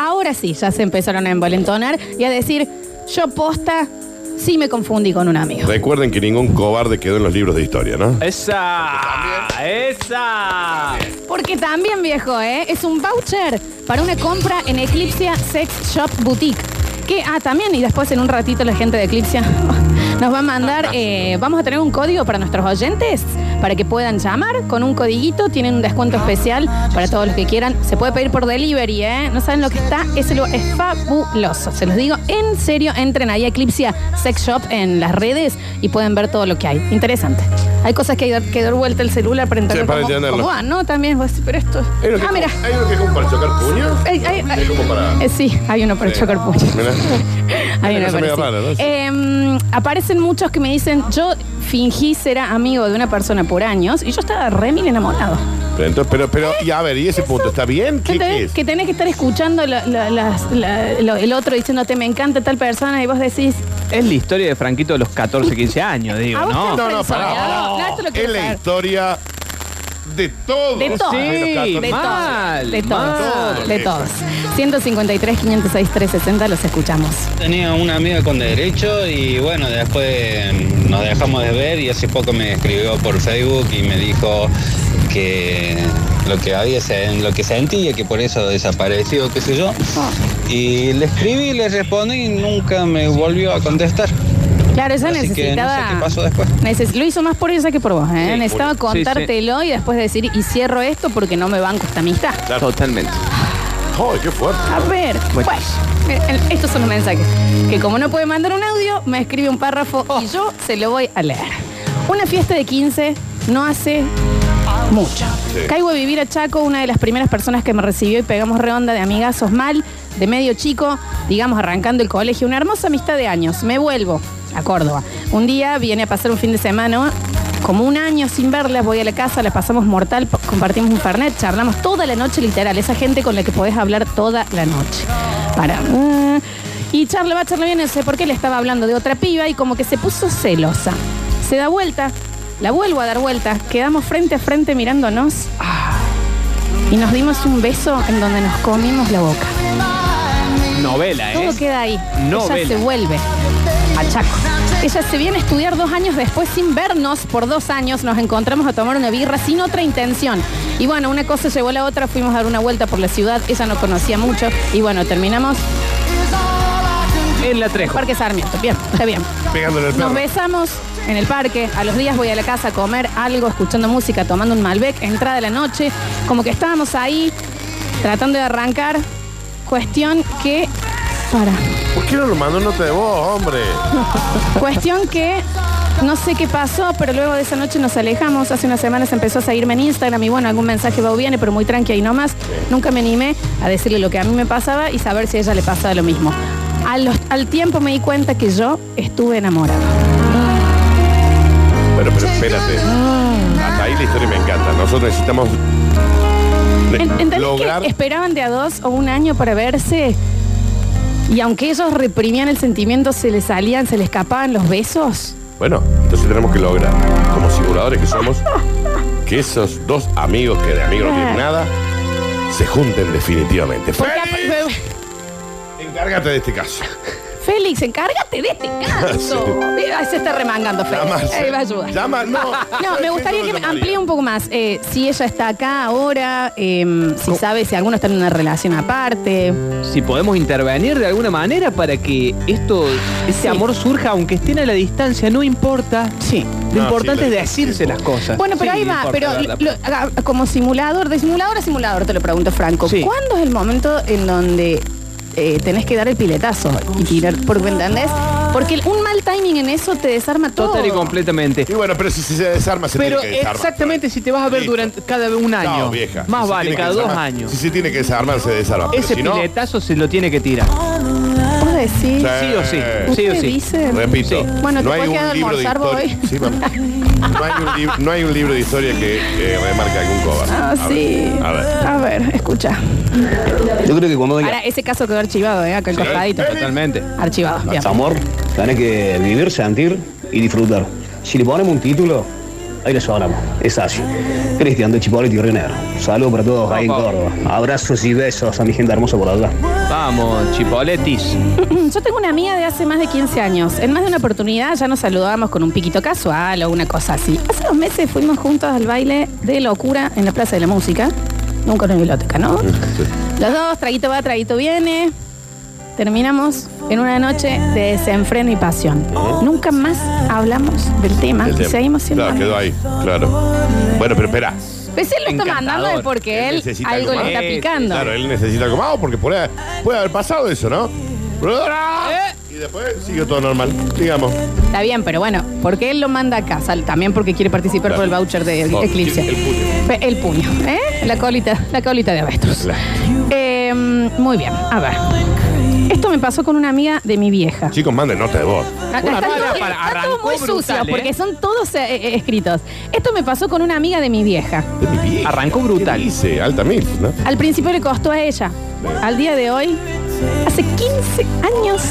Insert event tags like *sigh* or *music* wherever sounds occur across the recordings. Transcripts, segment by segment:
ahora sí, ya se empezaron a envalentonar y a decir, yo posta, sí me confundí con un amigo. Recuerden que ningún cobarde quedó en los libros de historia, ¿no? ¡Esa! ¡Esa! Porque también, viejo, ¿eh? es un voucher para una compra en Eclipsia Sex Shop Boutique. Que, ah, también, y después en un ratito la gente de Eclipsia *laughs* nos va a mandar, *laughs* eh, vamos a tener un código para nuestros oyentes para que puedan llamar con un codiguito, tienen un descuento especial para todos los que quieran. Se puede pedir por delivery, ¿eh? No saben lo que está, es, lo, es fabuloso. Se los digo en serio, entren ahí a Eclipsia Sex Shop en las redes y pueden ver todo lo que hay. Interesante. Hay cosas que hay que dar vuelta el celular para entender Sí, para cómo, entenderlo. cómo va, ¿no? También, decís, pero esto... Hay uno Ah, mira. Hay uno que es como para chocar puños. Ay, ay, ay. Es como para. Eh, sí, hay uno para Sí. chocar puños. Mira. *laughs* Hay Una uno cosa medio para rara, ¿no? sí. Em, aparecen muchos que me dicen, yo fingí ser amigo de una persona por años y yo estaba re mil enamorado. Pero, entonces, pero, pero, y a ver, ¿y ese punto está bien? ¿Qué, Que, qué tenés, es? que tenés que estar escuchando la- la- las- la- lo- el otro diciéndote me encanta tal persona y vos decís, Es la historia de Franquito de los 14, 15 años, digo, ¿A vos ¿no? te No, no, pará. ¿no? No, esto lo quiero es la saber. historia de todos. De todos. Sí, de mal, todos, de todos, mal. de todos. 153, 506, 360, los escuchamos. Tenía una amiga con derecho y bueno, después nos dejamos de ver y hace poco me escribió por Facebook y me dijo que lo que había lo que sentía, que por eso desapareció, qué sé yo. Y le escribí, le respondí y nunca me volvió a contestar. Claro, ella Así que no necesitaba. sé qué pasó después. Neces- lo hizo más por ella que por vos, ¿eh? Sí, Necesitaba por- sí, sí. contártelo y después decir, y cierro esto porque no me banco esta amistad. Claro. Totalmente. Ay, qué fuerte. A ver, eh, estos son los mensajes. Que como no puede mandar un audio, me escribe un párrafo y yo se lo voy a leer. Una fiesta de 15 no hace mucho. Sí. Caigo a vivir a Chaco, una de las primeras personas que me recibió y pegamos redonda de amigazos mal, de medio chico, digamos arrancando el colegio, una hermosa amistad de años. Me vuelvo a Córdoba. Un día viene a pasar un fin de semana, como un año sin verlas, voy a la casa, la pasamos mortal, compartimos un fernet, charlamos toda la noche literal, esa gente con la que podés hablar toda la noche. Para. mm, y charla va, charla viene, no sé por qué le estaba hablando de otra piba y como que se puso celosa. Se da vuelta, la vuelvo a dar vuelta, quedamos frente a frente mirándonos ah, y nos dimos un beso en donde nos comimos la boca. Novela, ¿eh? Todo queda ahí. Novela. Ella se vuelve a Chaco. Ella se viene a estudiar dos años después sin vernos por dos años. Nos encontramos a tomar una birra sin otra intención. Y bueno, una cosa llevó a la otra. Fuimos a dar una vuelta por la ciudad. Ella no conocía mucho. Y bueno, terminamos En la Trejo. Parque Sarmiento. Bien, está bien. Pegándole el Nos besamos en el parque. A los días voy a la casa a comer algo, escuchando música, tomando un Malbec. Entrada de la noche. Como que estábamos ahí tratando de arrancar. Cuestión que. Para. ¿Por qué no lo mandó nota de voz, hombre? Cuestión que no sé qué pasó, pero luego de esa noche nos alejamos. Hace unas semanas empezó a seguirme en Instagram y bueno, algún mensaje va o viene, pero muy tranqui y nomás. Nunca me animé a decirle lo que a mí me pasaba y saber si a ella le pasaba lo mismo. A los- al tiempo me di cuenta que yo estuve enamorada. Pero, pero espérate. Hasta ahí la historia me encanta. Nosotros necesitamos En- ¿Entendés lograr. que esperaban de a dos o un año para verse? Y aunque ellos reprimían el sentimiento, se les salían, se les escapaban los besos. Bueno, entonces tenemos que lograr, como simuladores que somos, *laughs* que esos dos amigos que de amigos no tienen nada, se junten definitivamente. Encárgate de este caso. Félix, encárgate de este caso. Ay, se está remangando, Félix. Llama, Ahí va a ayudar. Llama, no. No, *laughs* me gustaría que me amplíe un poco más. Eh, si ella está acá ahora, eh, si sabe si alguno está en una relación aparte. Si podemos intervenir de alguna manera para que esto, ese Sí. amor surja, aunque estén a la distancia, no importa. Sí. Lo No, importante sí, es decirse las cosas. Bueno, pero Sí, ahí no va, importa, pero lo- haga- como simulador, de simulador a simulador, te lo pregunto, Franco. Sí. ¿Cuándo es el momento en donde eh, tenés que dar el piletazo y tirar? Porque, ¿me entendés? Porque un mal timing en eso te desarma todo. Total y completamente. Y bueno, pero si se desarma, se Pero tiene que desarmar. exactamente si te vas a ver Listo. durante cada un año. No, vieja. Más Si se vale, tiene que cada dos desarmar- años. Si se tiene que desarmar, se desarma. Pero Ese si no, piletazo se lo tiene que tirar. ¿Vos decís? Sí o sí. Sí o ¿Usted sí. dice? Repito, Sí. Bueno, ¿te no hay puedes quedar a libro de almorzar historia. vos Sí, mamá. No hay, un lib- no hay un libro de historia que eh, remarque algún cobarde. Ah, A ver, sí. A ver. A ver, escucha. Yo creo que cuando Ahora, ese caso quedó archivado, ¿eh? Acá el costadito. Totalmente. Archivado. Bien. amor, tenés que vivir, sentir y disfrutar. Si le ponemos un título, ahí le sonamos. Es así. Cristian de Chipolete y Río Negro. Saludos para todos ahí en. Córdoba. Abrazos y besos a mi gente hermosa por allá. Vamos, Chipoletis. *laughs* Yo tengo una amiga de hace más de 15 años. En más de una oportunidad ya nos saludábamos con un piquito casual o una cosa así. Hace dos meses fuimos juntos al baile de locura en la Plaza de la Música. Nunca en una biblioteca, ¿no? Los dos, traguito va, traguito viene. Terminamos en una noche de desenfreno y pasión. Nunca más hablamos del tema El y tema. seguimos siendo Claro, quedó amigos. ahí, claro. Bueno, pero espera. Pues él lo está Encantador. mandando es porque él necesita algo le está más. picando. Claro, él necesita algo más porque puede, puede haber pasado eso, ¿no? Y después sigue todo normal, digamos. Está bien, pero bueno, porque él lo manda a casa, también porque quiere participar Claro. por el voucher de Por- Eclipse. el puño. Pe- El puño, ¿eh? La colita, la colita de avestruz. La- Eh, muy bien, a ver. Esto me pasó con una amiga de mi vieja. Chicos, manden nota de voz. Bueno, está, para, todo- para, está todo arrancó muy brutal, sucio ¿eh? porque son todos eh, eh, escritos. Esto me pasó con una amiga de mi vieja. De mi vieja. Arrancó brutal. ¿Qué dice? Alta mil, ¿no? Al principio le costó a ella. Al día de hoy, hace 15 años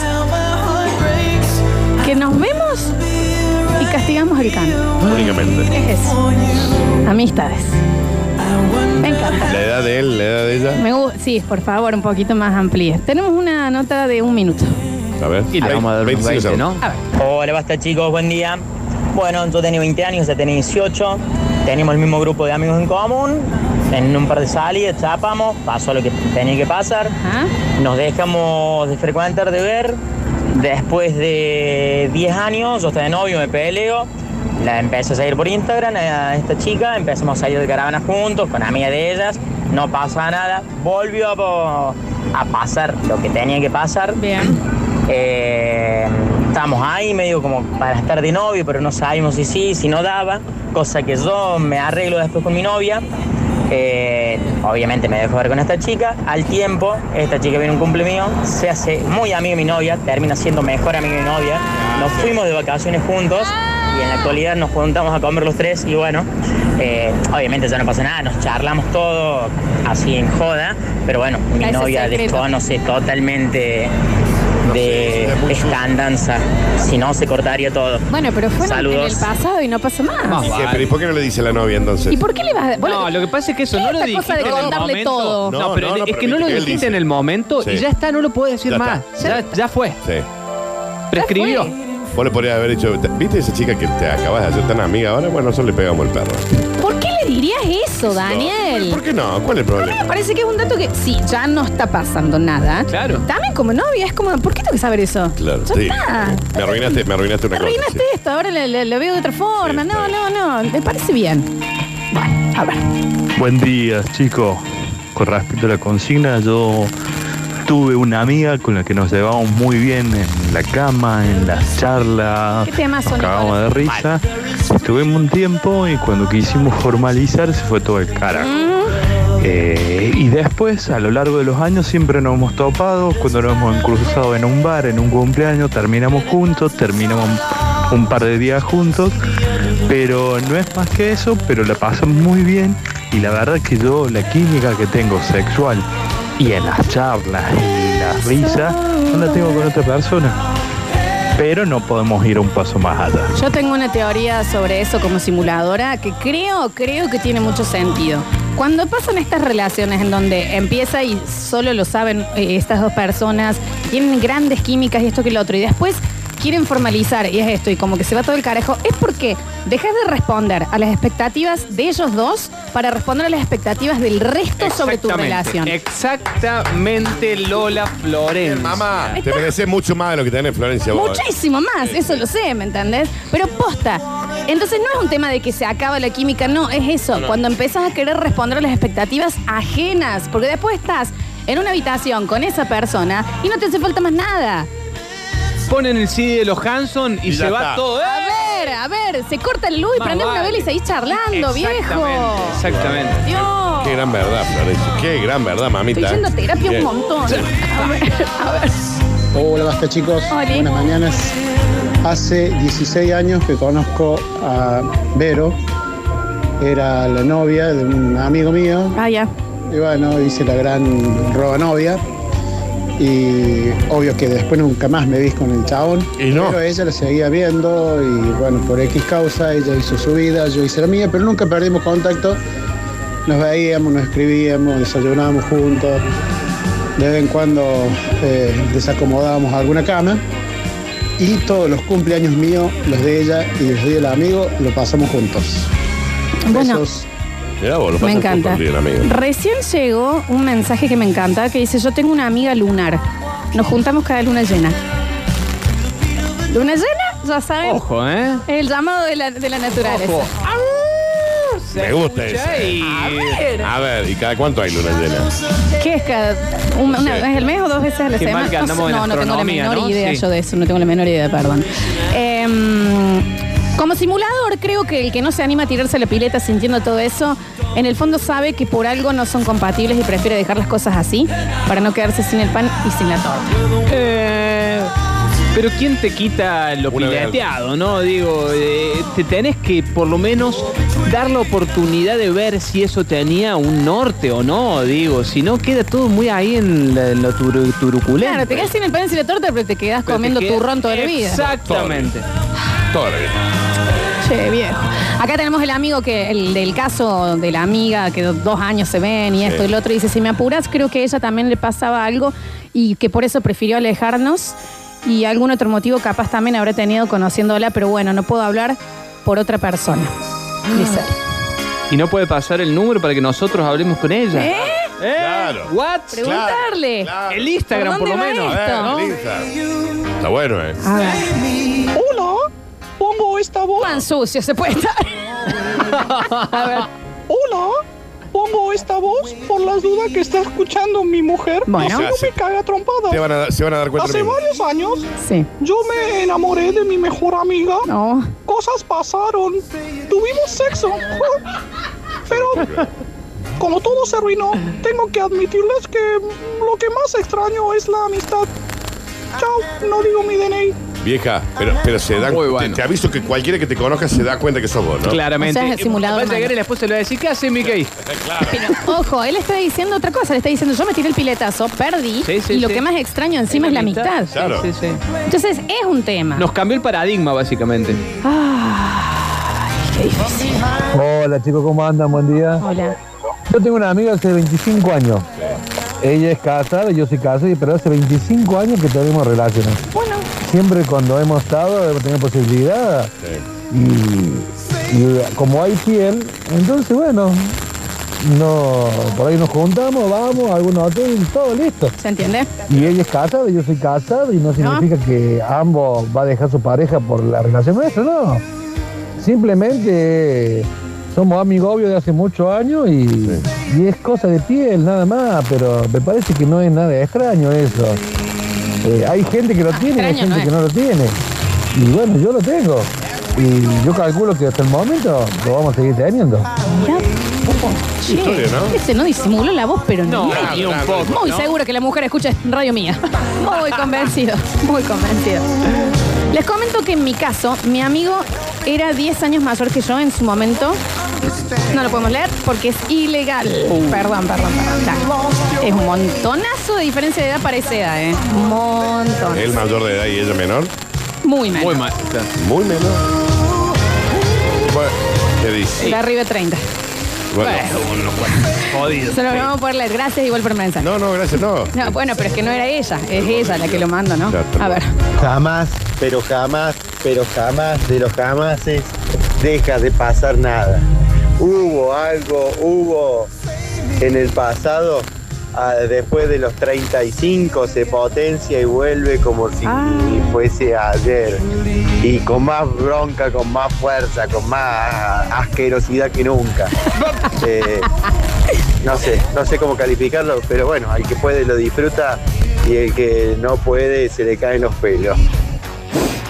que nos vemos y castigamos el canto. Únicamente. Es eso. Amistades. Me encanta. La edad de él, la edad de ella. Me gu- sí, por favor, un poquito más amplia. Tenemos una nota de un minuto. A ver. Y le vamos a dar un 25 20, ¿no? segundos. A ver. Hola, basta chicos, buen día. Bueno, yo tenía 20 años, ella tenía 18. Teníamos el mismo grupo de amigos en común. En un par de salidas, chapamos, pasó lo que tenía que pasar. Ajá. Nos dejamos de frecuentar, de ver. Después de 10 años, yo estaba de novio, me peleo. La empecé a seguir por Instagram a esta chica. Empezamos a ir de caravana juntos, con amigas de ellas. No pasa nada. Volvió a, pasar lo que tenía que pasar. Bien. Eh, estábamos ahí medio como para estar de novio, pero no sabíamos si sí, si no daba, cosa que yo me arreglo después con mi novia. Eh, obviamente me dejo ver con esta chica. Al tiempo, esta chica viene un cumple mío, se hace muy amiga de mi novia, termina siendo mejor amiga de mi novia. Nos fuimos de vacaciones juntos y en la actualidad nos juntamos a comer los tres y bueno, eh, obviamente ya no pasa nada, nos charlamos todo así en joda, pero bueno, mi Ese novia secreto. desconoce totalmente de muy esta andanza, si no se cortaría todo. Bueno, pero fue en- el Saludos. pasado y no pasa más. Vamos. ¿Y qué? Pero ¿y por qué no le dice la novia entonces? ¿Y por qué le vas a.? vos No, lo que pasa es que eso ¿Qué no es lo esta dijiste cosa de en el contarle momento. todo? No, No, pero no, no, es pero que no lo que él dijiste dice. en el momento Sí. y ya está, no lo puedo decir Ya más. está. Ya, ya fue. Sí. Prescribió. Ya fue. Vos le podrías haber dicho, ¿viste esa chica que te acabas de hacer tan amiga ahora? Bueno, nosotros le pegamos el perro. ¿Por qué le dirías eso, Daniel? ¿Por qué no? ¿Cuál es el problema? me parece que es un dato que, sí, ya no está pasando nada. Claro. También como novia, es como, ¿por qué tengo que saber eso? Claro, Ya sí. está. Me arruinaste, me arruinaste una Me cosa. arruinaste sí. esto, ahora lo veo de otra forma. Sí, no, está no, no, me parece bien. Bueno, a ver. Buen día, chicos. Con respecto a la consigna, yo tuve una amiga con la que nos llevábamos muy bien en la cama, en las charlas. ¿Qué son, cagábamos de risa. Estuvimos un tiempo y cuando quisimos formalizar se fue todo el carajo. Eh, y después, a lo largo de los años, siempre nos hemos topado. Cuando nos hemos cruzado en un bar, en un cumpleaños, terminamos juntos, terminamos un par de días juntos. Pero no es más que eso, pero la pasamos muy bien. Y la verdad que yo, la química que tengo sexual y en las charlas y la risa, no la tengo con otra persona. Pero no podemos ir un paso más allá. Yo tengo una teoría sobre eso como simuladora que creo, creo que tiene mucho sentido. Cuando pasan estas relaciones en donde empieza y solo lo saben eh, estas dos personas, tienen grandes químicas y esto que lo otro, y después quieren formalizar y es esto, y como que se va todo el carajo, es porque dejas de responder a las expectativas de ellos dos para responder a las expectativas del resto sobre tu Exactamente, relación. Exactamente, Lola Florencia. Mamá, te mereces mucho más de lo que tenés, Florencia. vos. Muchísimo más, eso lo sé, ¿me entendés? Pero posta. Entonces no es un tema de que se acaba la química, no, es eso. Cuando empezás a querer responder a las expectativas ajenas, porque después estás en una habitación con esa persona y no te hace falta más nada. Ponen el CD de los Hanson y, Y ya se va está. todo. ¡eh! A ver, a ver, se corta la luz y Más prendés una vale. vela y seguís charlando, viejo. Exactamente, exactamente. Dios. Qué gran verdad, Florencia. Qué gran verdad, mamita. Estoy yendo a terapia Bien. un montón. A ver, a ver. Hola, basta chicos. Hola. Buenas mañanas. Hace 16 años que conozco a Vero. Era la novia de un amigo mío. Ah, ya. Y bueno, hice la gran roba novia. Y obvio que después nunca más me vi con el chabón. Y no. Pero ella la seguía viendo y bueno, por X causa, ella hizo su vida, yo hice la mía, pero nunca perdimos contacto. Nos veíamos, nos escribíamos, desayunábamos juntos. De vez en cuando eh, desacomodábamos alguna cama. Y todos los cumpleaños míos, los de ella y los del amigo, lo pasamos juntos. Bueno. Besos. Mirá vos, lo Me pasas encanta. bien, amigo. Recién llegó un mensaje que me encanta que dice, yo tengo una amiga lunar. Nos juntamos cada luna llena. Luna llena, ya saben, Ojo, ¿eh? es el llamado de la, de la naturaleza. Ojo. Me gusta escucha ese. y- A ver, ¿y cada cuánto hay luna llena? ¿Qué es cada un- una vez al mes o dos veces a la Qué semana? mal que No sé, andamos en no, no tengo la astronomía, menor ¿no? idea Sí. yo de eso, no tengo la menor idea, perdón. Em, como simulador, creo que el que no se anima a tirarse la pileta sintiendo todo eso, en el fondo sabe que por algo no son compatibles y prefiere dejar las cosas así para no quedarse sin el pan y sin la torta. Eh, pero ¿quién te quita lo Una pileteado, no? Digo, eh, te tenés que por lo menos dar la oportunidad de ver si eso tenía un norte o no, digo. Si no, queda todo muy ahí en la, en lo turu- turuculento. Claro, te quedas sin el pan y sin la torta, pero te quedas Pero te comiendo queda- turrón toda la vida. Exactamente. Toda la vida. Che, viejo. Acá tenemos el amigo que, el del caso de la amiga, que do- dos años se ven y esto y lo otro, dice, si me apuras, creo que a ella también le pasaba algo y que por eso prefirió alejarnos y algún otro motivo capaz también habrá tenido conociéndola, pero bueno, no puedo hablar por otra persona. Dice. Y no puede pasar el número para que nosotros hablemos con ella. ¿Eh? ¿Eh? Claro. ¿What? Preguntarle. Claro. El Instagram, ¿Por por, lo menos. esto? Eh, ¿no? Lisa. Está bueno, ¿eh? A ver. Hola, pongo esta voz. Tan sucio se puede estar. *laughs* A ver. Hola, pongo esta voz por las dudas que está escuchando mi mujer. Bueno. Si no Se- me caga trompada. Se van a, dar- se van a dar cuenta Hace mismo. varios años Sí. yo me enamoré de mi mejor amiga. No. Cosas pasaron. Tuvimos sexo. Pero como todo se arruinó, tengo que admitirles que lo que más extraño es la amistad. Chao, no digo mi DNI. Vieja, pero, pero se dan. Muy te- bueno. te, aviso que cualquiera que te conozca se da cuenta que sos vos, ¿no? Claramente. O sea, es simulador Va a llegar y la esposa le va a decir, ¿qué hace Mickey? *laughs* Pero, ojo, él está diciendo otra cosa. Le está diciendo, yo me tiré el piletazo, perdí. Sí, sí, y lo sí. que más extraño encima es la amistad. Claro. Sí, sí, sí. Entonces, es un tema. Nos cambió el paradigma, básicamente. Ay, qué difícil. Hola chicos, ¿cómo andan? Buen día. Hola. Yo tengo una amiga hace 25 años. Ella es casada, yo soy casado, pero hace 25 años que tenemos relaciones. Bueno, Siempre cuando hemos estado hemos tenido posibilidad y, y como hay piel, entonces bueno, no, por ahí nos juntamos, vamos a algún hotel, todo listo. ¿se entiende? Y ella es casada, yo soy casado y no significa que ambos va a dejar su pareja por la relación nuestra, no. Simplemente somos amigos obvios de hace muchos años y, y es cosa de piel nada más, pero me parece que no es nada extraño eso. Eh, hay gente que lo tiene y hay no gente que no lo tiene. Y bueno, yo lo tengo. Y yo calculo que hasta el momento lo vamos a seguir teniendo. Mira, che, historia, ¿no? Ese no disimuló la voz, pero No, no. ni un nada, poco. Muy ¿no? seguro que la mujer escucha radio mía. Muy convencido, muy convencido. Les comento que en mi caso, mi amigo era 10 años mayor que yo en su momento. No lo podemos leer porque es ilegal. Perdón, perdón, perdón. Ya. Es un montonazo de diferencia de edad para esa edad, ¿eh? Un montón. Él mayor de edad y ella menor. Muy mal. Muy mal. Muy menor. Bueno, ¿qué dice? De arriba de 30. Bueno. Jodido. Se lo vamos a poder leer. Gracias igual por el mensaje. No, no, gracias, no. No, bueno, pero es que no era ella, es ella la que lo manda, ¿no? A ver. Jamás, pero jamás, pero jamás de los jamases deja de pasar nada. Hubo algo, hubo en el pasado, ah, después de los 35 se potencia y vuelve como si Ah. fuese ayer. Y con más bronca, con más fuerza, con más asquerosidad que nunca. *laughs* Eh, no sé, no sé cómo calificarlo, pero bueno, al que puede lo disfruta y el que no puede se le caen los pelos.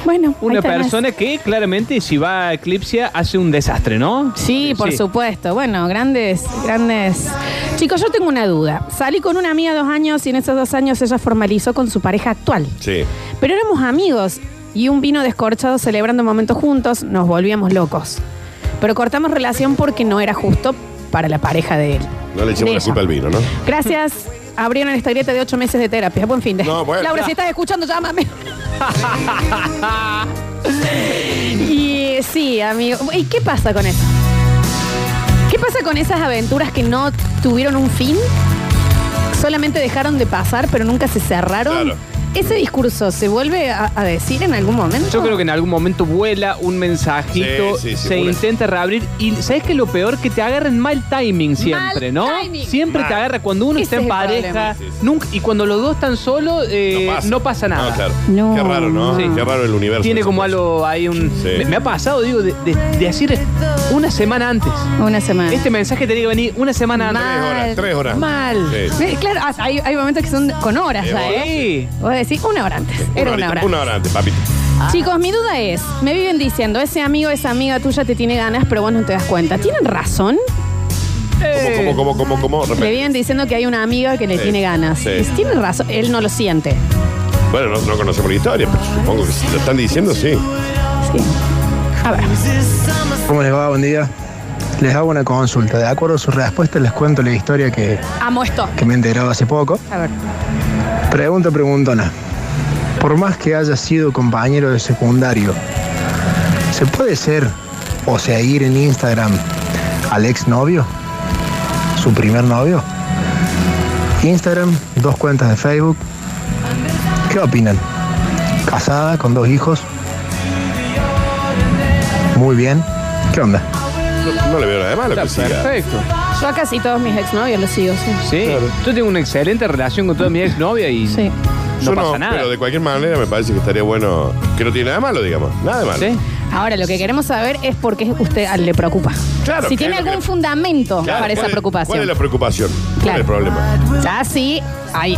Bueno, ahí Una tenés. persona que claramente si va a Eclipse hace un desastre, ¿no? Sí, por supuesto. Bueno, grandes, grandes. Chicos, yo tengo una duda. Salí con una amiga dos años y en esos dos años ella formalizó con su pareja actual. Sí. Pero éramos amigos y un vino descorchado celebrando momentos juntos, nos volvíamos locos. Pero cortamos relación porque no era justo para la pareja de él. No le echemos De la culpa al vino, ¿no? Gracias abrieron esta grieta de ocho meses de terapia. Buen fin de. No, bueno. Laura, si estás escuchando, llámame. Y sí, amigo. ¿Y qué pasa con eso? ¿Qué pasa con esas aventuras que no tuvieron un fin? Solamente dejaron de pasar, pero nunca se cerraron. Claro. ¿Ese discurso se vuelve a, a decir en algún momento? Yo creo que en algún momento vuela un mensajito, Sí, sí, sí, se intenta reabrir y ¿sabes qué es lo peor? Que te agarran mal timing siempre, Mal ¿no? timing. Siempre Mal. te agarra cuando uno Ese está en el pareja problema. Sí, sí. nunca, y cuando los dos están solos eh, no, pasa. nada. No, claro. No. Qué raro, ¿no? Sí. Qué raro el universo. Tiene como algo ahí un... Sí. Me, me ha pasado, digo, de, de- de decir una semana antes. Una semana. Este mensaje tenía que venir una semana antes. Tres horas, tres horas. Mal. Sí. Eh, Claro, ah, hay, hay momentos que son con horas, ¿Qué ¿sabes? Sí. Vos decís una hora antes. Era una horita, hora. Una hora antes, papito. Chicos, mi duda es, me viven diciendo, ese amigo, esa amiga tuya te tiene ganas, pero vos no te das cuenta. ¿Tienen razón? ¿Cómo, cómo, cómo, cómo, cómo? Repete. viven diciendo que hay una amiga que le Sí, tiene ganas. sí. Y si tiene razón, él no lo siente. Bueno, no, no conocemos la historia, pero supongo que si lo están diciendo, sí. Sí. A ver. ¿Cómo les va? Buen día. Les hago una consulta. De acuerdo a su respuesta, les cuento la historia que, Amo esto. que me he enterado hace poco. A ver. Pregunta preguntona. Por más que haya sido compañero de secundario, ¿se puede ser o seguir en Instagram al exnovio? ¿Su primer novio? Instagram, dos cuentas de Facebook. ¿Qué opinan? ¿Casada, con dos hijos? Muy bien. ¿Qué onda? No, no le veo nada de malo Está que siga. perfecto. Yo a casi todos mis exnovios los sigo, sí. Sí. Yo tengo una excelente relación con toda mi exnovia y Sí. no Yo pasa nada. Pero de cualquier manera me parece que estaría bueno. Que no tiene nada de malo, digamos. Nada de malo. ¿Sí? Ahora, lo que queremos saber es por qué usted le preocupa. Claro, si ¿qué tiene es lo algún que- fundamento Claro, para esa ¿cuál es- preocupación. ¿Cuál es la preocupación? ¿Cuál Claro. es el problema? Ya sí, hay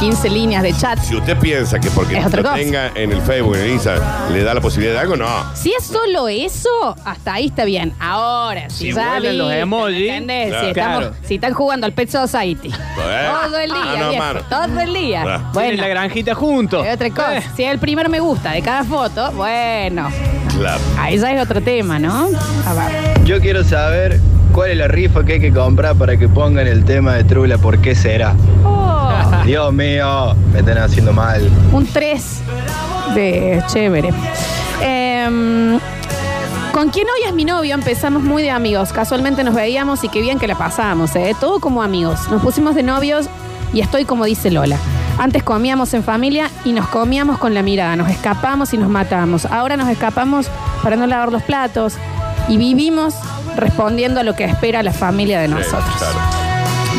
15 líneas de chat. Si usted piensa que porque Es otra lo cosa. tenga en el Facebook, en el Instagram, le da la posibilidad de algo, no. Si es solo eso, hasta ahí está bien. Ahora, si, Si ya los viste, emojis, ¿me entendés? claro. si, estamos- Claro. si están jugando al Pet Society *laughs* todo el día, Ah, no, viejo, mano. todo el día. Ah. Tienen Bueno, la granjita juntos. es otra cosa. Eh. Si es el primer me gusta de cada foto, bueno, Claro. ahí ya es otro tema, ¿no? A ver. Yo quiero saber cuál es la rifa que hay que comprar para que pongan el tema de Trula, ¿por qué será? Oh, Dios mío, me están haciendo mal. un 3 de chévere. Em, ¿Con quién hoy es mi novio? Empezamos muy de amigos. Casualmente nos veíamos y qué bien que la pasábamos, ¿eh? Todo como amigos. Nos pusimos de novios y estoy como dice Lola. Antes comíamos en familia y nos comíamos con la mirada. Nos escapamos y nos matábamos. Ahora nos escapamos para no lavar los platos y vivimos respondiendo a lo que espera la familia de Sí, nosotros. claro.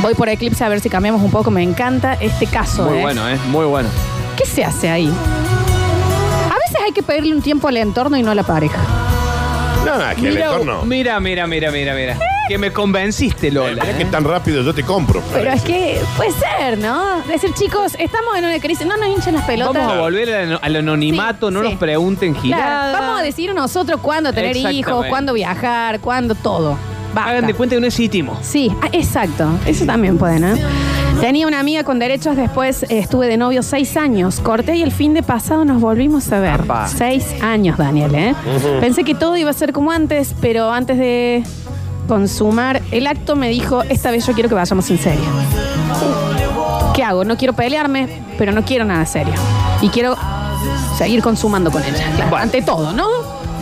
Voy por Eclipse a ver si cambiamos un poco. Me encanta este caso. Muy ¿eh? bueno, ¿eh? Muy bueno. ¿Qué se hace ahí? A veces hay que pedirle un tiempo al entorno y no a la pareja. No, no, que el Mira, entorno. mira, mira, mira, mira, mira. Que me convenciste, Lola. Mirá que ¿eh? tan rápido yo te compro. Pero es que puede ser, ¿no? Decir, chicos, estamos en una crisis, no nos hinchen las pelotas. Vamos a volver al, al anonimato, Sí, no sí. nos pregunten Claro, girada. vamos a decir nosotros cuándo tener hijos, cuándo viajar, cuándo todo. Basta. Hagan de cuenta que no existimos. Sí, ah, exacto. Eso también pueden, ¿eh? Tenía una amiga con derechos, después eh, estuve de novio seis años. Corté y el fin de pasado nos volvimos a ver. Apa. Seis años, Daniel, ¿eh? Pensé que todo iba a ser como antes, pero antes de consumar el acto me dijo, esta vez yo quiero que vayamos en serio. ¿Qué hago? No quiero pelearme, pero no quiero nada serio. Y quiero seguir consumando con ella. Claro, Bueno. ante todo, ¿no?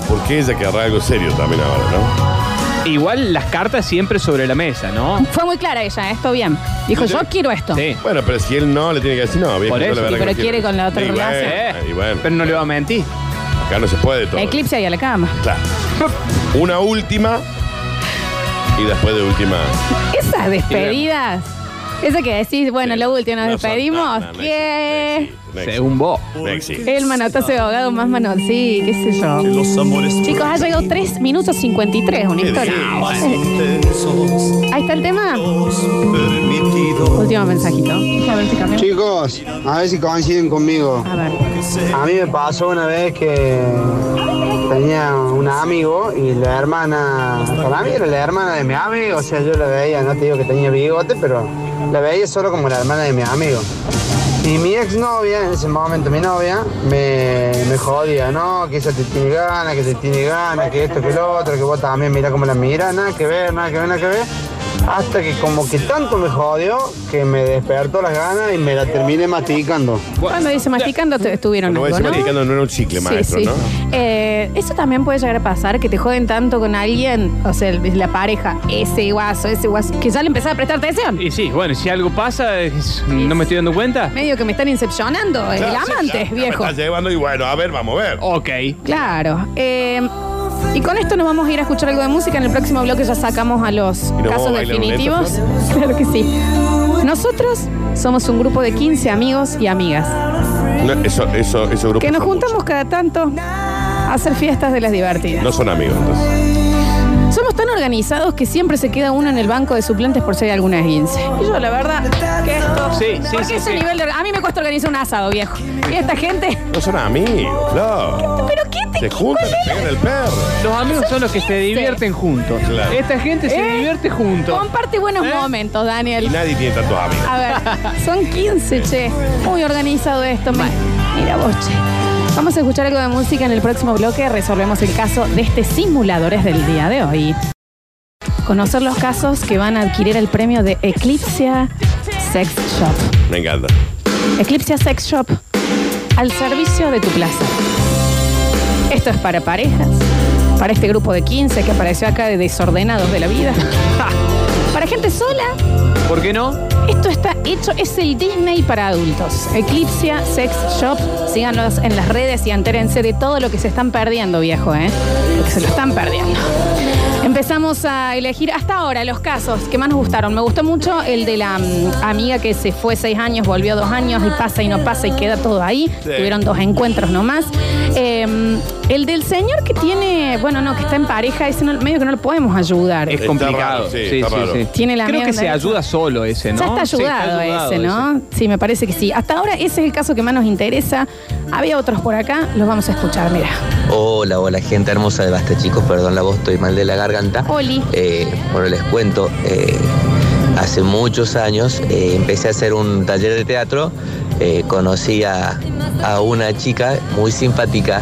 Porque ella querrá algo serio también ahora, ¿no? Igual las cartas siempre sobre la mesa, ¿no? Fue muy clara ella, esto bien. Dijo, yo quiero esto. Sí. Bueno, pero si él no, le tiene que decir no, Por eso. la verdad Sí, pero quiere quiero. con la otra Y bueno, relación. Y bueno, Pero no le va a mentir. acá no se puede todo. Eclipse ahí a la cama. Claro. Una última. Y después de última. Esas despedidas. Esa que decís, bueno, Sí. la última nos No despedimos. no, no, no ¿Qué? existe, no existe, Según vos. no existe. El manotazo de abogado más mano. Sí, qué sé yo. Chicos, ha llegado 3 minutos 53, una ¿Qué historia. Ahí está el tema. Último mensajito. A ver si cambiamos. Chicos, a ver si coinciden conmigo. A ver. A mí me pasó una vez que tenía un amigo y la hermana, para mí era la hermana de mi amigo, o sea, yo la veía, no te digo que tenía bigote, pero la veía solo como la hermana de mi amigo. Y mi exnovia, en ese momento mi novia, me, me jodía, ¿no? Que ella te tiene ganas, que te tiene ganas, que esto, que lo otro, que vos también mirá cómo la mira, nada que ver, nada que ver, nada que ver. Hasta que como que tanto me jodió que me despertó las ganas y me la terminé masticando. Cuando dice masticando, te estuvieron No voy a algo, decir ¿no? masticando, no era un chicle, maestro, sí. ¿no? Eh, eso también puede llegar a pasar, que te joden tanto con alguien, o sea, la pareja, ese guaso, ese guaso, que ya le empezás a prestar atención. Y sí, bueno, si algo pasa, es- no me estoy dando cuenta. Medio que me están incepcionando, el Claro, sí, amante, ya, ya me viejo. estás llevando y bueno, a ver, vamos a ver. Ok. Claro. eh, y con esto nos vamos a ir a escuchar algo de música. En el próximo bloque ya sacamos a los nos vamos casos a bailar un definitivos. *laughs* claro que sí. Nosotros somos un grupo de 15 amigos y amigas No, eso, eso, esos grupos que nos son juntamos cada tanto a hacer fiestas de las divertidas. No son amigos, entonces. Organizados que siempre se queda uno en el banco de suplentes por si hay alguna esguince. Y yo, la verdad, que esto. Sí, sí, porque sí, ese sí. nivel de. A mí me cuesta organizar un asado, viejo. Y esta gente. No son amigos, claro. ¿Pero qué te Se juntan y pegan el perro. Los amigos son los que se divierten juntos. Claro. Esta gente se ¿Eh? divierte juntos. Comparte buenos ¿Eh? momentos, Daniel. Y nadie tiene tantos amigos. A ver, son 15, che. Muy organizado esto. mi- Mira vos, che. Vamos a escuchar algo de música en el próximo bloque. Resolvemos el caso de este simuladores del día de hoy. Conocer los casos que van a adquirir el premio de Eclipsia Sex Shop. Me encanta. Eclipsia Sex Shop al servicio de tu placer. Esto es para parejas, para este grupo de 15 que apareció acá de desordenados de la vida, *laughs* para gente sola. ¿Por qué no? Esto está hecho, es el Disney para adultos. Eclipsia Sex Shop. Síganos en las redes y entérense de todo lo que se están perdiendo, viejo, ¿eh? Porque se lo están perdiendo. Empezamos a elegir hasta ahora los casos que más nos gustaron. Me gustó mucho el de la mm, amiga que se fue seis años, volvió dos años y pasa y no pasa y queda todo ahí. Sí. Tuvieron dos encuentros nomás. Eh, el del señor que tiene, bueno, no, que está en pareja, ese no- medio que no lo podemos ayudar. Es Está complicado. raro, sí, está raro. Tiene la Creo que se ayuda solo ese, ¿no? Ya está Sí, ayudado, ayudado ese, ¿no? Sí, me parece que sí. Hasta ahora ese es el caso que más nos interesa. Había otros por acá, los vamos a escuchar, mira. Hola, hola gente hermosa de Basta chicos, perdón la voz, estoy mal de la garganta. Oli. Eh, bueno, les cuento, eh, hace muchos años eh, empecé a hacer un taller de teatro, eh, conocí a, a una chica muy simpática,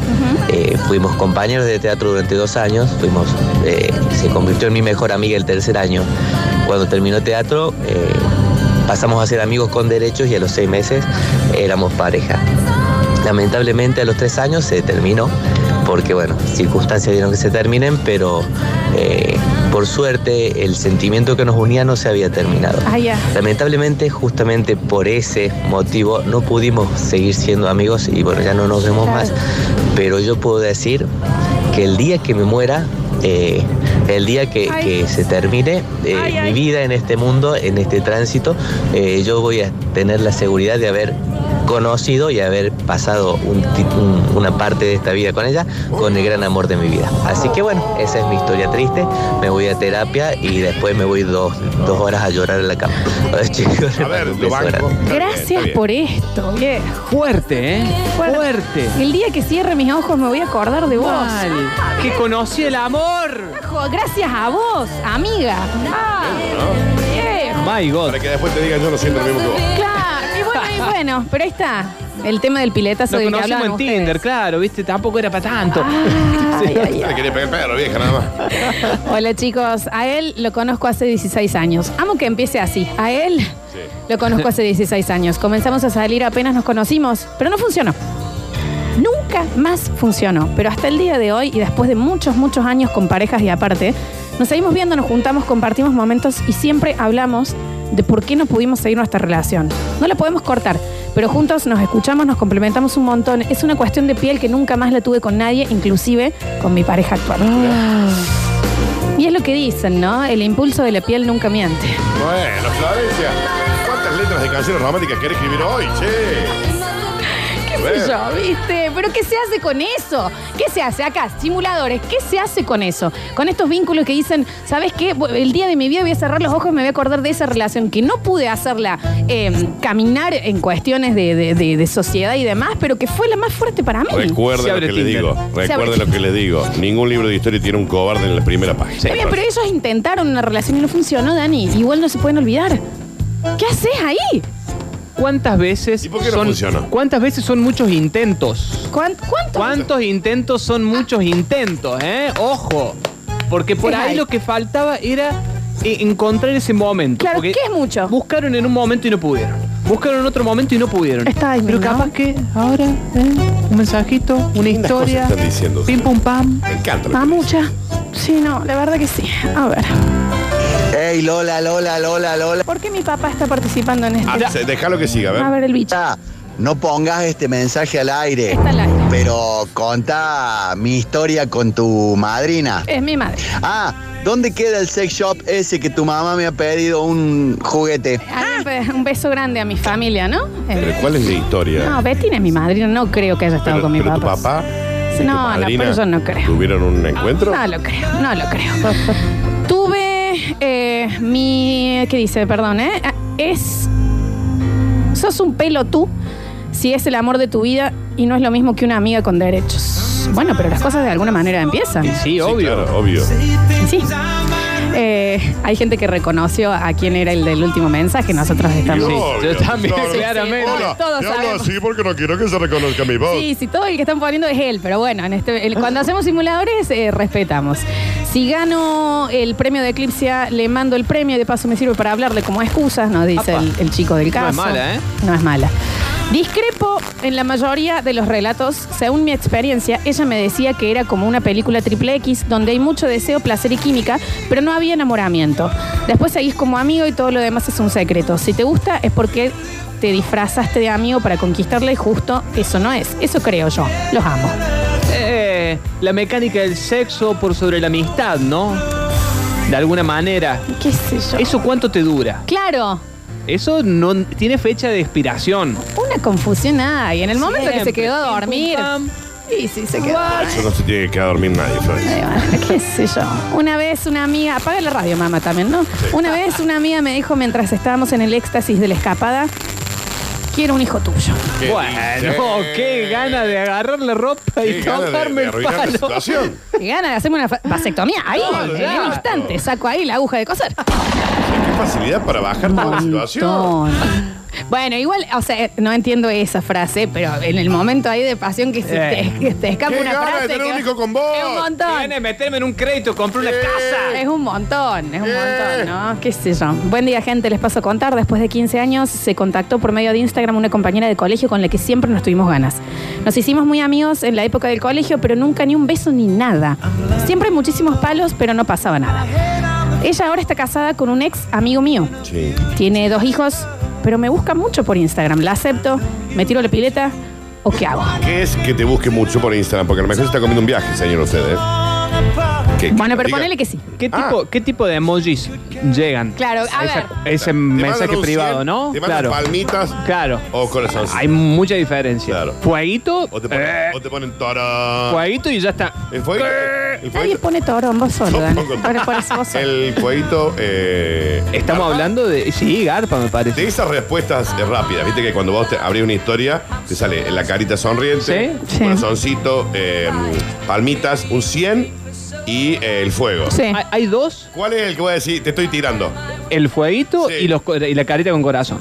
eh, fuimos compañeros de teatro durante dos años, fuimos, eh, se convirtió en mi mejor amiga el tercer año. Cuando terminó teatro, eh, pasamos a ser amigos con derechos y a los seis meses éramos pareja. Lamentablemente a los tres años se terminó, porque bueno, circunstancias dieron que se terminen, pero eh, por suerte el sentimiento que nos unía no se había terminado. Ah. Lamentablemente, justamente por ese motivo, no pudimos seguir siendo amigos y bueno, ya no nos vemos Claro. más. Pero yo puedo decir que el día que me muera, eh, el día que, se termine eh, Ay, mi vida en este mundo, en este tránsito, eh, yo voy a tener la seguridad de haber conocido y haber pasado un ti- un- una parte de esta vida con ella, con el gran amor de mi vida. Así que bueno, esa es mi historia triste. Me voy a terapia y después me voy dos, dos horas a llorar en la cama. *laughs* A ver, chicos, A ver, lo banco. Gracias bien. por esto. Fuerte, ¿eh? Fuerte. El día que cierre mis ojos me voy a acordar de vos. Mal. Que conocí el amor. Gracias a vos, amiga. Ah, viejo. My God. Para que después te digan yo no siento lo mismo que vos. Claro, bueno, y bueno, pero ahí está. El tema del piletazo Nos del que conocimos hablaban en ustedes. Ah, Tinder, claro, viste, tampoco era para tanto. *laughs* Ay, ay, Le quería pegar el perro, vieja, nada más. *laughs* Hola chicos, a él lo conozco hace 16 años. Amo que empiece así. A él lo conozco hace 16 años. Comenzamos a salir apenas nos conocimos, pero no funcionó. Nunca más funcionó. Pero hasta el día de hoy y después de muchos, muchos años con parejas y aparte, nos seguimos viendo, nos juntamos, compartimos momentos y siempre hablamos de por qué no pudimos seguir nuestra relación. No la podemos cortar, pero juntos nos escuchamos, nos complementamos un montón. Es una cuestión de piel que nunca más la tuve con nadie, inclusive con mi pareja actual. Y es lo que dicen, ¿no? El impulso de la piel nunca miente. Bueno, Florencia, ¿cuántas letras de canciones románticas querés escribir hoy, che? ¿Qué sé yo, viste? ¿Pero qué se hace con eso? ¿Qué se hace acá? Simuladores, ¿qué se hace con eso? Con estos vínculos que dicen, ¿sabes qué? El día de mi vida voy a cerrar los ojos y me voy a acordar de esa relación que no pude hacerla eh, caminar en cuestiones de, de- de- de sociedad y demás, pero que fue la más fuerte para mí. Recuerden Se lo que Tinder. digo. Recuerden lo que les digo. Ningún libro de historia tiene un cobarde en la primera página. Bien, pero ellos intentaron una relación y no funcionó, Dani. Igual no se pueden olvidar. ¿Qué haces ahí? ¿Cuántas veces ¿Y por qué no son funcionó? ¿Cuántas veces son muchos intentos? ¿Cuán- ¿Cuánto? ¿Cuántos intentos son muchos intentos, eh? Ojo. Porque por ahí ahí. lo que faltaba era e- encontrar ese momento. Claro, porque ¿qué es mucho? Buscaron en un momento y no pudieron. Buscaron en otro momento y no pudieron. Es timing, Pero ¿no? capaz que ahora, ¿eh? un mensajito, una Lindas cosas historia. están diciendo. Pim pum pam. Me encanta. lo ¿Va que mucha? Sí, no, la verdad que sí. A ver. Ey, Lola, Lola, Lola, Lola. ¿Por qué mi papá está participando en este? Ah, se- Déjalo que siga, a ver. A ver el bicho. No pongas este mensaje al aire. Está al aire. Pero contá mi historia con tu madrina. Es mi madre. Ah, ¿dónde queda el sex shop ese que tu mamá me ha pedido un juguete? Ah, pues, Un beso grande a mi familia, ¿no? Pero Eh, ¿cuál es la historia? No, Betty es mi madrina. No creo que haya estado Pero- con mi pero papá. tu papá y tu No, no, madrina pero yo no creo. ¿Tuvieron un encuentro? No lo creo, no lo creo. *laughs* Eh, mi. ¿Qué dice? Perdón, ¿eh? Ah, Es. Sos un pelo tú si es el amor de tu vida y no es lo mismo que una amiga con derechos. Bueno, pero las cosas de alguna manera empiezan. Sí, obvio. claro, obvio. Sí. Eh, hay gente que reconoció a quién era el del último mensaje. Nosotros estamos. Sí, obvio. yo también, No, no, claramente. Hola, Todos yo hablo sabemos. así porque no quiero que se reconozca mi voz. Sí, sí, todo el que están poniendo es él, pero bueno, en este, el- cuando hacemos simuladores eh, respetamos. Si gano el premio de Eclipsia, le mando el premio y de paso me sirve para hablarle como excusas, nos dice Apa. el, el chico del No caso. es mala, ¿eh? No es mala. Discrepo en la mayoría de los relatos. Según mi experiencia, ella me decía que era como una película triple X donde hay mucho deseo, placer y química, pero no había enamoramiento. Después seguís como amigo y todo lo demás es un secreto. Si te gusta es porque te disfrazaste de amigo para conquistarle y justo eso no es. Eso creo yo. Los amo. Eh, la mecánica del sexo por sobre la amistad, ¿no? De alguna manera. ¿Qué sé yo? ¿Eso cuánto te dura? Claro. Eso no tiene fecha de expiración. Una confusión hay. En el momento que se quedó a dormir. pam. Sí, sí, se quedó. a Eso no se tiene que quedar a dormir nadie, Florencia. *laughs* ¿Qué sé yo? Una vez una amiga, apaga la radio, mamá, también, ¿no? Una vez una amiga me dijo mientras estábamos en el éxtasis de la escapada, quiero un hijo tuyo. ¿Qué Bueno, dice? qué gana de agarrar la ropa y Qué ganas de- tocarme de el arruinar la palo. situación. Y gana de hacerme una fa- vasectomía ahí, en el instante. Saco ahí la aguja de coser. Qué facilidad para bajar toda la situación. Bueno, igual, o sea, no entiendo esa frase, pero en el momento ahí de pasión que se Eh. te, que te escapa Qué una ganas de frase. tener que- un hijo con vos. Es un montón. Viene a meterme en un crédito, compré una casa. Es un montón, es un montón, ¿no? ¿Qué sé yo? Buen día, gente. Les paso a contar. Después de 15 años se contactó por medio de Instagram una compañera de colegio con la que siempre nos tuvimos ganas. Nos hicimos muy amigos en la época del colegio, pero nunca ni un beso ni nada. Siempre muchísimos palos, pero no pasaba nada. Ella ahora está casada con un ex amigo mío. Sí. Tiene dos hijos, pero me busca mucho por Instagram. ¿La acepto? ¿Me tiro la pileta? ¿O qué hago? ¿Qué es que te busque mucho por Instagram? Porque a lo mejor se está comiendo un viaje, señor, usted, ¿eh? Que- Bueno, pero diga- ponele que sí. ¿Qué tipo, ¿Qué tipo de emojis llegan? Claro, a ver. esa- ese Te mandan mensaje un privado, 100, ¿no? Te mandan Claro. palmitas Claro. o corazones. Hay mucha diferencia. Claro. Fueguito. O te ponen, eh, o te ponen tara. fueguito y ya está. El fueguito. El Nadie fueguito. pone torón, vos solo, Yo Dani. pongo el- Ahora por eso vos solo. El fueguito. Eh, Estamos garpa. hablando de. Sí, Garpa, me parece. De esas respuestas eh, rápidas, viste que cuando vos te abrís una historia, te sale la carita sonriente, Sí. Sí. corazoncito, eh, palmitas, un 100 y eh, el fuego. Sí. Hay, hay dos: ¿Cuál es el que voy a decir? Te estoy tirando. el fueguito Sí. y, los, co- y la carita con corazón.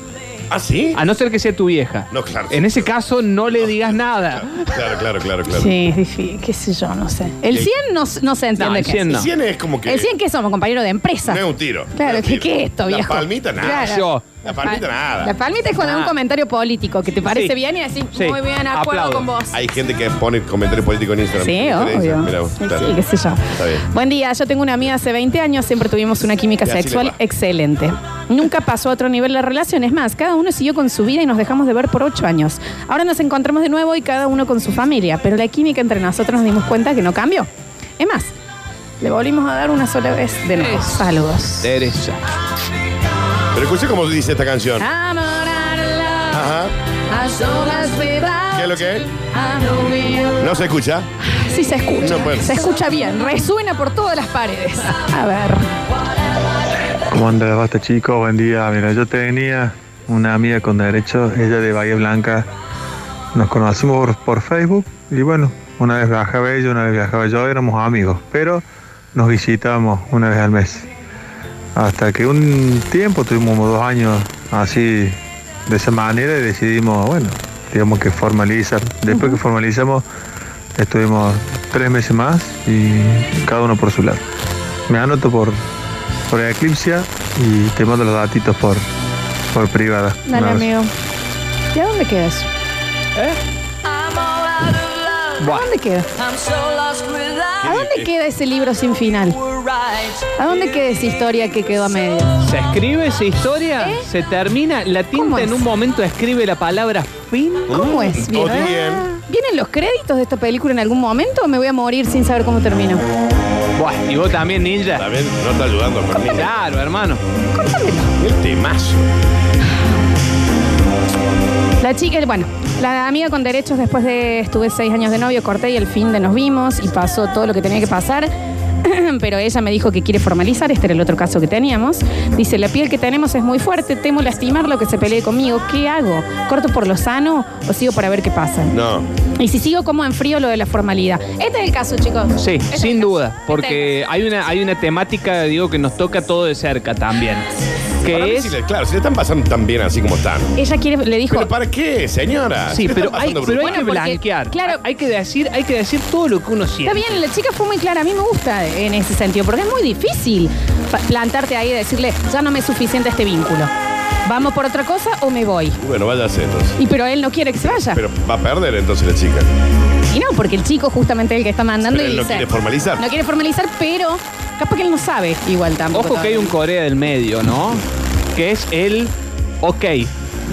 ¿Ah, sí? A no ser que sea tu vieja. No, claro. En ese caso, no le digas nada. Claro, claro, claro, claro. Sí, es difícil, qué sé yo, no sé. El El- 100 no, no se entiende No, el qué 100 es. El no. 100 es como que. El 100 que somos, compañeros de empresa. No es un tiro. Claro, No es un ¿qué, tiro. qué es esto, viejo? La palmita, nada. Claro. Yo. La palmita, nada. La palmita es cuando hay un comentario político que te parece Sí. bien y así, Sí. muy bien, acuerdo Aplaudo. con vos. Hay gente que pone comentarios políticos en Instagram. Sí, obvio. Mirá vos, Sí, claro. sí, qué sé yo. Está bien. Buen día, yo tengo una amiga hace 20 años, siempre tuvimos una química Y así le sexual va. excelente. Nunca pasó a otro nivel la relación, es más, cada uno siguió con su vida y nos dejamos de ver por 8 años. Ahora nos encontramos de nuevo y cada uno con su familia, pero la química entre nosotros nos dimos cuenta que no cambió. Es más, le volvimos a dar una sola vez de nuevo. Saludos. Teresa. Pero escuché cómo dice esta canción. Love, Ajá. without ¿Qué es lo que es? I know you. ¿No se escucha? Sí se escucha. No, bueno. Se escucha bien. Resuena por todas las paredes. A ver. ¿Cómo anda, basta chicos? Buen día. Mira, yo tenía una amiga con derecho, ella de Bahía Blanca. Nos conocimos por, por Facebook y bueno, una vez viajaba ella, una vez viajaba yo, éramos amigos, pero nos visitábamos una vez al mes. Hasta que un tiempo, tuvimos como dos años así, de esa manera y decidimos, bueno, digamos que formalizar. Después que formalizamos, estuvimos tres meses más y cada uno por su lado. Me anoto por por Eclipse y te mando los datitos por, por privada. Dale, amigo. ¿Y a dónde quedas? ¿Eh? ¿A dónde queda? ¿A dónde queda ese libro sin final? ¿A dónde queda esa historia que quedó a medio? Se escribe esa historia, se termina, la tinta en un momento escribe la palabra fin. ¿Cómo es? ¿Bien? ¿Vienen los créditos de esta película en algún momento o me voy a morir sin saber cómo terminó? Buah, y vos también, Ninja. También no está ayudando, Fermín. Claro, hermano. El temazo. La chica, bueno, la amiga con derechos después de estuve seis años de novio, corté y el fin de nos vimos y pasó todo lo que tenía que pasar. *clears throat* Pero ella me dijo que quiere formalizar, este era el otro caso que teníamos. Dice, la piel que tenemos es muy fuerte, temo lastimarlo, que se pelee conmigo. ¿Qué hago? ¿Corto por lo sano o sigo para ver qué pasa? No. Y si sigo, ¿cómo enfrío lo de la formalidad? Este es el caso, chicos. Sí, Este es sin duda, caso. porque hay una, hay una temática, digo, que nos toca todo de cerca también. Para mí Que es... sí le- claro, si le están pasando tan bien así como están. Ella quiere, le dijo. ¿Pero para qué, señora? Sí, le pero están hay, pasando pero hay brutal. que blanquear. Claro. Hay que decir, hay que decir todo lo que uno Está siente. bien, la chica fue muy clara. A mí me gusta en ese sentido, porque es muy difícil pa- plantarte ahí y decirle, ya no me es suficiente este vínculo. ¿Vamos por otra cosa o me voy? Bueno, váyase entonces. Y pero él no quiere que se vaya. Pero va a perder entonces la chica. Y no, porque el chico justamente es el que está mandando Pero y él no dice. quiere formalizar. No quiere formalizar, pero capaz que él no sabe igual tampoco. Ojo que hay un Corea del medio, ¿no? Que es el, ok,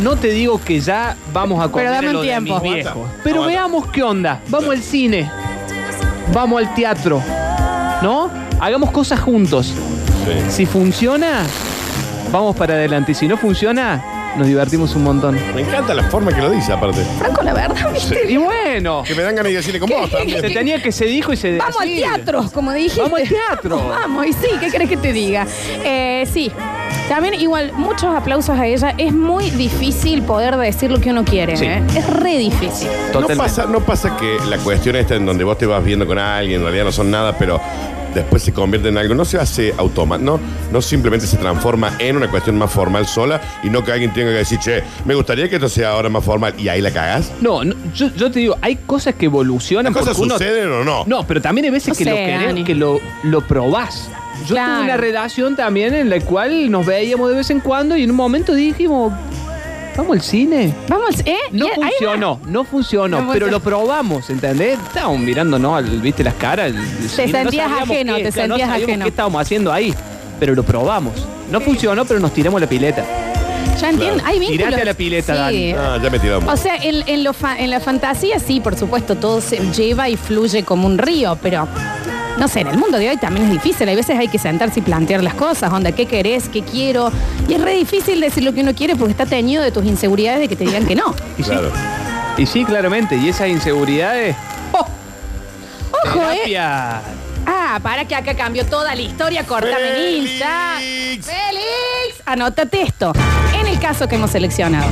no te digo que ya vamos a comer Pero dame un lo de tiempo. mis viejos. Pero aguanta. veamos qué onda. Vamos al cine. Vamos al teatro. ¿No? Hagamos cosas juntos. Si funciona, vamos para adelante. Y si no funciona, nos divertimos un montón. Me encanta la forma que lo dice, aparte. Franco, la verdad, ¿viste? Y bueno, Que me dan ganas de decirle como vos también. se tenía que se dijo y se Vamos al teatro, como dijiste. Vamos al teatro. *laughs* Vamos, y sí, ¿qué crees que te diga? Eh, sí. También igual, muchos aplausos a ella. Es muy difícil poder decir lo que uno quiere. Sí. ¿eh? Es re difícil. No pasa, no pasa que la cuestión esta en donde vos te vas viendo con alguien, en realidad no son nada, pero después se convierte en algo, no se hace automático, no, no simplemente se transforma en una cuestión más formal sola y no que alguien tenga que decir, che, me gustaría que esto sea ahora más formal y ahí la cagás. No, no, yo, yo te digo, hay cosas que evolucionan. Las cosas uno- suceden o no. No, pero también hay veces No que, sé, lo querés, que lo, lo probás. Yo Claro. tuve una relación también en la cual nos veíamos de vez en cuando y en un momento dijimos, vamos al cine. Vamos, ¿eh? No funcionó, no funcionó, No pero funcionó. lo probamos, ¿entendés? Estábamos mirando, ¿no? Al- ¿Viste las caras? el- el cine, no sentías sabíamos ajeno, qué, te claro, no sentías sabíamos ajeno. qué estábamos haciendo ahí, pero lo probamos. No funcionó, pero nos tiramos la pileta. Ya entiendo. Hay vínculos. Tirate a la pileta, Sí. Dani. Ah, ya me tiramos. O sea, en, en lo fa- en la fantasía sí, por supuesto, todo se lleva y fluye como un río, pero no sé, en el mundo de hoy también es difícil. Hay veces hay que sentarse y plantear las cosas, onda, ¿qué querés? ¿Qué quiero? Y es re difícil decir lo que uno quiere porque está teñido de tus inseguridades de que te digan que no. Y sí, y sí, claramente, y esas inseguridades. Ojo, ¿eh? Ah, para que acá cambió toda la historia, cortame ninja. Félix, anótate esto. En el caso que hemos seleccionado,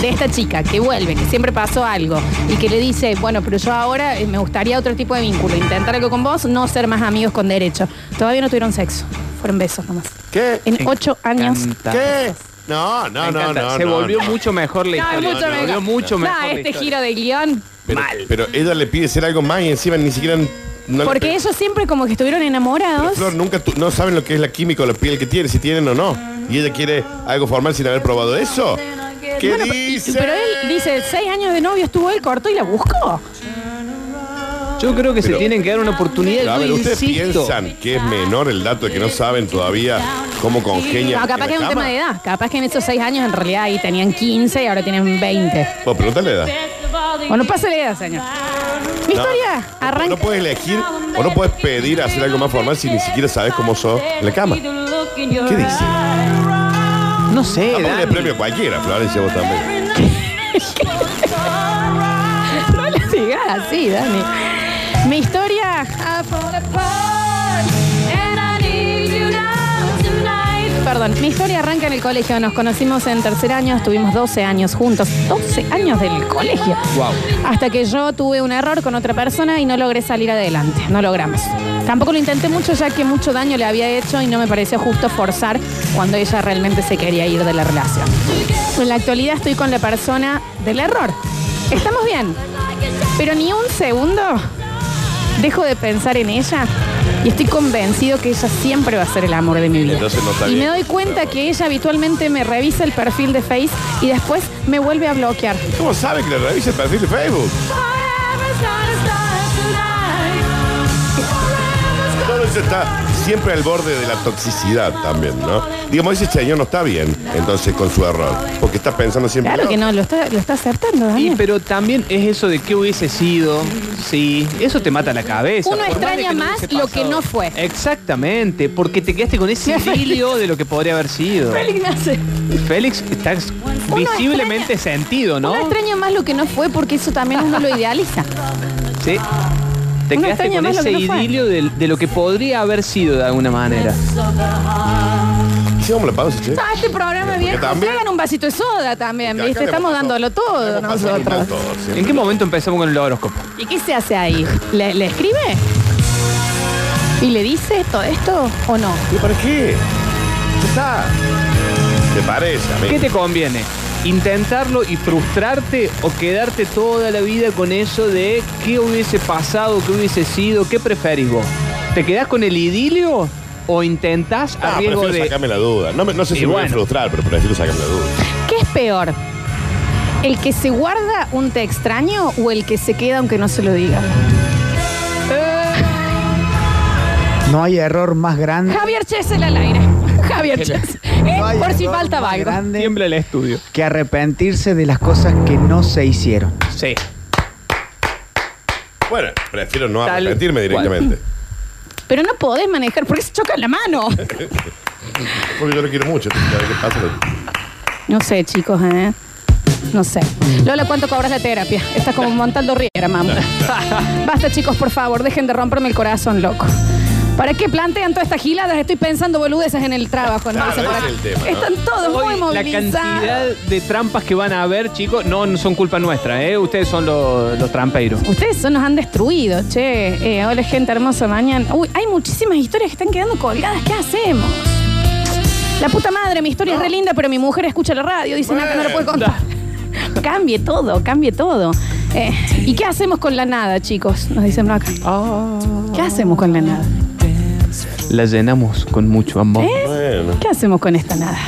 de esta chica que vuelve, que siempre pasó algo, y que le dice, bueno, pero yo ahora eh, me gustaría otro tipo de vínculo, intentar algo con vos, no ser más amigos con derecho. Todavía no tuvieron sexo, fueron besos nomás. ¿Qué? En ocho años. ¿Qué? No, no, Me no, encanta. no. Se no, volvió no. mucho mejor la No, historia. mucho Se mejor. volvió mucho No, mejor. la este historia. giro de guion. Pero, pero ella le pide ser algo más y encima ni siquiera. No le- Porque ellos siempre como que estuvieron Pero, enamorados. Flor, nunca tu- no saben lo que es la química o la piel que tiene, si tienen o no. Y ella quiere algo formal sin haber probado eso. ¿Qué Bueno, dice? Pero él dice, seis años de novio estuvo él, cortó y la buscó. Yo creo que Pero- se tienen que dar una oportunidad. Pero, a ver, Yo ¿ustedes insisto. piensan que es menor el dato de que no saben todavía cómo congenian? No, capaz en que es la un tema cama? de edad. Capaz que en esos seis años en realidad ahí tenían 15 y ahora tienen 20. Vos pregúntale la edad. Bueno, pase la edad, señor. Mi No. historia No, arranca. no puedes elegir o no puedes pedir hacer algo más formal si ni siquiera sabes cómo sos en la cama. ¿Qué dice? No sé, Vamos a Dani. darle premio a cualquiera, Florencia, vos también. *laughs* No le digas así, Dani. Mi historia. Perdón, mi historia arranca en el colegio. Nos conocimos en tercer año, estuvimos 12 años juntos. 12 años del colegio. Wow. Hasta que yo tuve un error con otra persona y no logré salir adelante. No logramos. Tampoco lo intenté mucho ya que mucho daño le había hecho y no me pareció justo forzar cuando ella realmente se quería ir de la relación. En la actualidad estoy con la persona del error. Estamos bien. Pero ni un segundo dejo de pensar en ella Y estoy convencido que ella siempre va a ser el amor de mi vida. Entonces no está y bien. me doy cuenta que ella habitualmente me revisa el perfil de Face y después me vuelve a bloquear. ¿Cómo sabe que le revise el perfil de Facebook? Todo eso está siempre al borde de la toxicidad también, ¿no? Digamos, ese señor no está bien, entonces, con su error. Porque está pensando siempre. Claro que no, lo está, lo está acertando, Y Daniel. pero también es eso de qué hubiese sido. Sí, eso te mata la cabeza. Uno más extraña que no más lo que no fue. Exactamente, porque te quedaste con ese *laughs* idilio de lo que podría haber sido. Félix me hace- Félix está visiblemente sentido, ¿no? Uno extraña más lo que no fue porque eso también uno lo idealiza. Sí. Te quedaste con ese no idilio de, de lo que podría haber sido de alguna manera. Hicimos la pausa, che. Ah, este programa también- traigan un vasito de soda también, ¿viste? Estamos dándolo todo nosotros. ¿En qué momento empezamos con el horóscopo? ¿Y qué se hace ahí? ¿Le, le escribe? ¿Y le dice todo esto o no? ¿Y para qué? Está. ¿Te parece, amigo? ¿Qué te conviene? ¿Intentarlo y frustrarte o quedarte toda la vida con eso de qué hubiese pasado, qué hubiese sido? ¿Qué preferís vos? ¿Te quedás con el idilio o intentás a Ah, riesgo prefiero de... sacarme la duda. No, me- no sé Y si me voy a bueno. frustrar, pero prefiero sacarme la duda. ¿Qué es peor? ¿El que se guarda un te extraño o el que se queda aunque no se lo diga? No hay error más grande. Javier Chesel al aire. Javier. *laughs* ¿Eh? No hay Por si error falta más algo. grande Tiembla el estudio. que arrepentirse de las cosas que no se hicieron. Sí. Bueno, prefiero no Tal arrepentirme cual. directamente. *laughs* Pero no podés manejar porque se choca la mano. *laughs* Porque yo lo quiero mucho. entonces, pasa, No sé, chicos, ¿eh? No sé. Lola, ¿cuánto cobras la terapia? Estás como Montaldo Riera, mamá. Basta, chicos, por favor, dejen de romperme el corazón, loco. ¿Para qué plantean todas estas giladas? Estoy pensando boludeces en el trabajo. ¿no? Claro, Sé para ese es qué. el tema, ¿no? Están todos muy Hoy la movilizados. cantidad de trampas que van a haber, chicos, no, no son culpa nuestra, ¿eh? Ustedes son los, los trampeiros. Ustedes son, nos han destruido, che. Eh, hola, gente hermosa, mañana. Uy, hay muchísimas historias que están quedando colgadas. ¿Qué hacemos? La puta madre, mi historia es re linda, pero mi mujer escucha la radio. Dicen acá no lo puede contar. *laughs* cambie todo, cambie todo. Eh, ¿Y qué hacemos con la nada, chicos? Nos dicen acá. ¿Qué hacemos con la nada? La llenamos con mucho amor. ¿Eh? ¿Qué hacemos con esta nada?